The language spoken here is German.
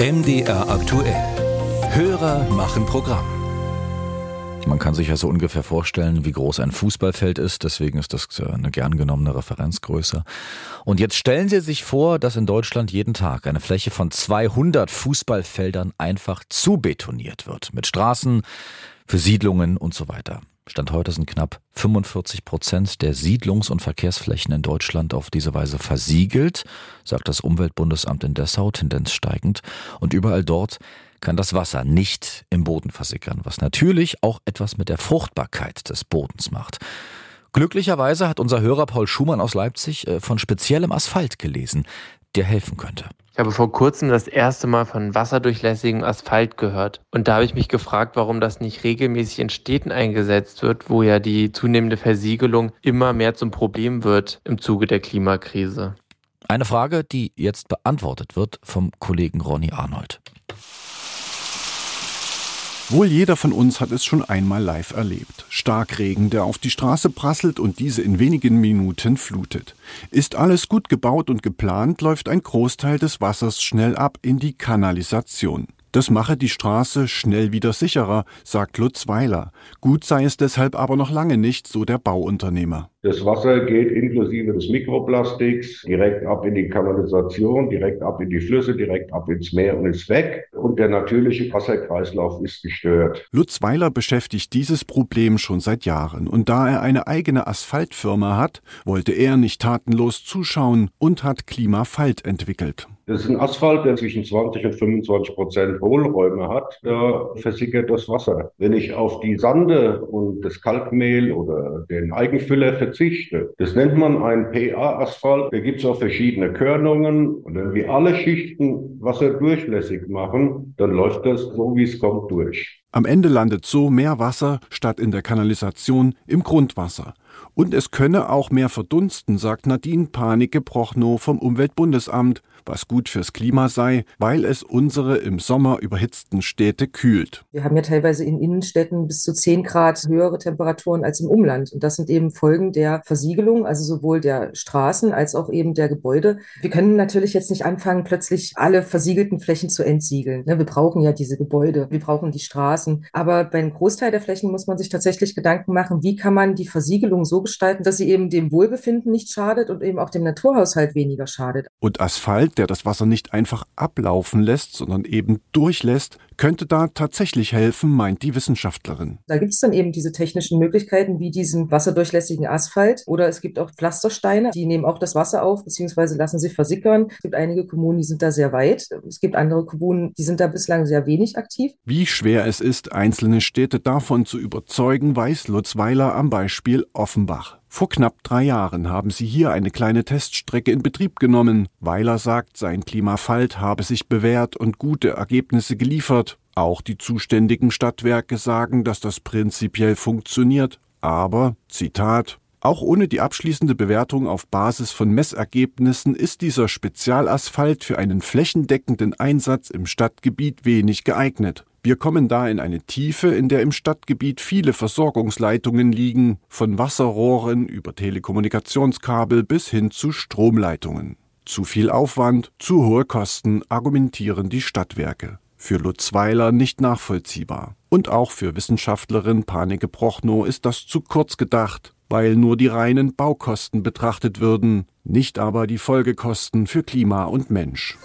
MDR aktuell. Hörer machen Programm. Man kann sich ja so ungefähr vorstellen, wie groß ein Fußballfeld ist, deswegen ist das eine gern genommene Referenzgröße. Und jetzt stellen Sie sich vor, dass in Deutschland jeden Tag eine Fläche von 200 Fußballfeldern einfach zubetoniert wird. Mit Straßen, für Siedlungen und so weiter. Stand heute sind knapp 45 Prozent der Siedlungs- und Verkehrsflächen in Deutschland auf diese Weise versiegelt, sagt das Umweltbundesamt in Dessau, Tendenz steigend. Und überall dort kann das Wasser nicht im Boden versickern, was natürlich auch etwas mit der Fruchtbarkeit des Bodens macht. Glücklicherweise hat unser Hörer Paul Schumann aus Leipzig äh, von speziellem Asphalt gelesen, der helfen könnte. Ich habe vor kurzem das erste Mal von wasserdurchlässigem Asphalt gehört. Und da habe ich mich gefragt, warum das nicht regelmäßig in Städten eingesetzt wird, wo ja die zunehmende Versiegelung immer mehr zum Problem wird im Zuge der Klimakrise. Eine Frage, die jetzt beantwortet wird vom Kollegen Ronny Arnold. Wohl jeder von uns hat es schon einmal live erlebt. Starkregen, der auf die Straße prasselt und diese in wenigen Minuten flutet. Ist alles gut gebaut und geplant, läuft ein Großteil des Wassers schnell ab in die Kanalisation. Das mache die Straße schnell wieder sicherer, sagt Lutz Weiler. Gut sei es deshalb aber noch lange nicht, so der Bauunternehmer. Das Wasser geht inklusive des Mikroplastiks direkt ab in die Kanalisation, direkt ab in die Flüsse, direkt ab ins Meer und ist weg. Und der natürliche Wasserkreislauf ist gestört. Lutz Weiler beschäftigt dieses Problem schon seit Jahren. Und da er eine eigene Asphaltfirma hat, wollte er nicht tatenlos zuschauen und hat Klimafalt entwickelt. Das ist ein Asphalt, der zwischen 20 und 25 Prozent Hohlräume hat. Da versickert das Wasser. Wenn ich auf die Sande und das Kalkmehl oder den Eigenfüller verzichte, das nennt man ein PA-Asphalt. Da gibt es auch verschiedene Körnungen. Und wenn wir alle Schichten Wasser durchlässig machen, dann läuft das so, wie es kommt, durch. Am Ende landet so mehr Wasser statt in der Kanalisation im Grundwasser. Und es könne auch mehr verdunsten, sagt Nadine Panik-Gebrochnow vom Umweltbundesamt, was gut fürs Klima sei, weil es unsere im Sommer überhitzten Städte kühlt. Wir haben ja teilweise in Innenstädten bis zu 10 Grad höhere Temperaturen als im Umland. Und das sind eben Folgen der Versiegelung, also sowohl der Straßen als auch eben der Gebäude. Wir können natürlich jetzt nicht anfangen, plötzlich alle versiegelten Flächen zu entsiegeln. Ne, wir brauchen ja diese Gebäude, wir brauchen die Straßen. Aber beim Großteil der Flächen muss man sich tatsächlich Gedanken machen, wie kann man die Versiegelung so gestalten, dass sie eben dem Wohlbefinden nicht schadet und eben auch dem Naturhaushalt weniger schadet. Und Asphalt, der das Wasser nicht einfach ablaufen lässt, sondern eben durchlässt, könnte da tatsächlich helfen, meint die Wissenschaftlerin. Da gibt es dann eben diese technischen Möglichkeiten wie diesen wasserdurchlässigen Asphalt oder es gibt auch Pflastersteine, die nehmen auch das Wasser auf bzw. lassen sich versickern. Es gibt einige Kommunen, die sind da sehr weit. Es gibt andere Kommunen, die sind da bislang sehr wenig aktiv. Wie schwer es ist, einzelne Städte davon zu überzeugen, weiß Lutz Weiler am Beispiel Offenbach. Vor knapp drei Jahren haben sie hier eine kleine Teststrecke in Betrieb genommen. Weiler sagt, sein Klimafalt habe sich bewährt und gute Ergebnisse geliefert. Auch die zuständigen Stadtwerke sagen, dass das prinzipiell funktioniert. Aber, Zitat, auch ohne die abschließende Bewertung auf Basis von Messergebnissen ist dieser Spezialasphalt für einen flächendeckenden Einsatz im Stadtgebiet wenig geeignet. Wir kommen da in eine Tiefe, in der im Stadtgebiet viele Versorgungsleitungen liegen, von Wasserrohren über Telekommunikationskabel bis hin zu Stromleitungen. Zu viel Aufwand, zu hohe Kosten, argumentieren die Stadtwerke. Für Lutz Weiler nicht nachvollziehbar. Und auch für Wissenschaftlerin Panike Prochnow ist das zu kurz gedacht, weil nur die reinen Baukosten betrachtet würden, nicht aber die Folgekosten für Klima und Mensch.